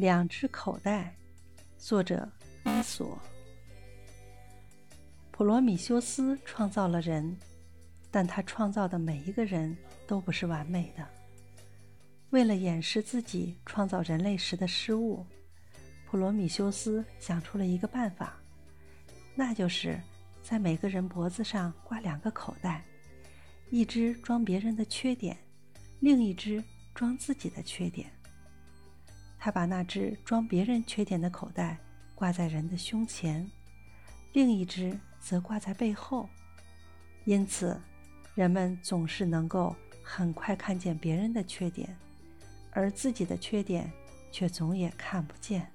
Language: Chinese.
两只口袋，作者伊索。普罗米修斯创造了人，但他创造的每一个人都不是完美的。为了掩饰自己创造人类时的失误，普罗米修斯想出了一个办法，那就是在每个人脖子上挂两个口袋，一只装别人的缺点，另一只装自己的缺点。他把那只装别人缺点的口袋挂在人的胸前，另一只则挂在背后，因此人们总是能够很快看见别人的缺点。而自己的缺点却总也看不见。